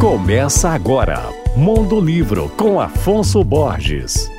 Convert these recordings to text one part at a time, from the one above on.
Começa agora, Mundo Livro com Afonso Borges.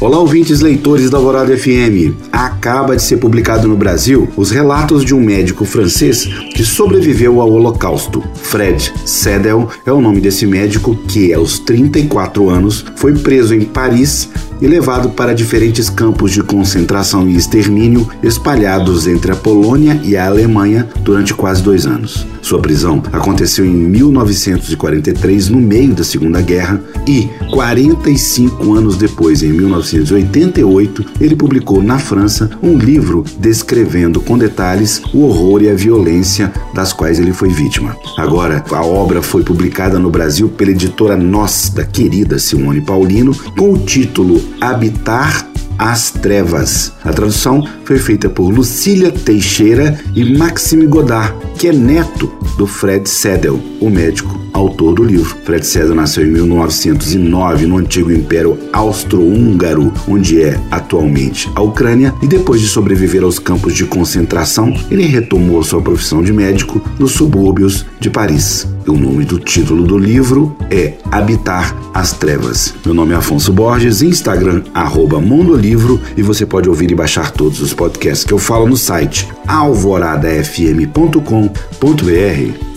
Olá, ouvintes leitores da Alvorada FM. Acaba de ser publicado no Brasil os relatos de um médico francês que sobreviveu ao Holocausto. Fred Sedel é o nome desse médico que, aos 34 anos, foi preso em Paris e levado para diferentes campos de concentração e extermínio espalhados entre a Polônia e a Alemanha durante quase dois anos. Sua prisão aconteceu em 1943, no meio da Segunda Guerra, e 45 anos depois, em 1988, ele publicou na França um livro descrevendo com detalhes o horror e a violência das quais ele foi vítima. Agora, a obra foi publicada no Brasil pela editora Nós, da querida Simone Paulino, com o título Habitar as Trevas. A tradução foi feita por Lucília Teixeira e Maxime Godard, que é neto do Fred Sedel, o médico autor do livro. Fred Sedel nasceu em 1909 no antigo Império Austro-Húngaro, onde é atualmente a Ucrânia, e depois de sobreviver aos campos de concentração, ele retomou sua profissão de médico nos subúrbios de Paris. O nome do título do livro é Habitar as Trevas. Meu nome é Afonso Borges, Instagram, arroba Mondolivro, e você pode ouvir e baixar todos os podcasts que eu falo no site alvoradafm.com.br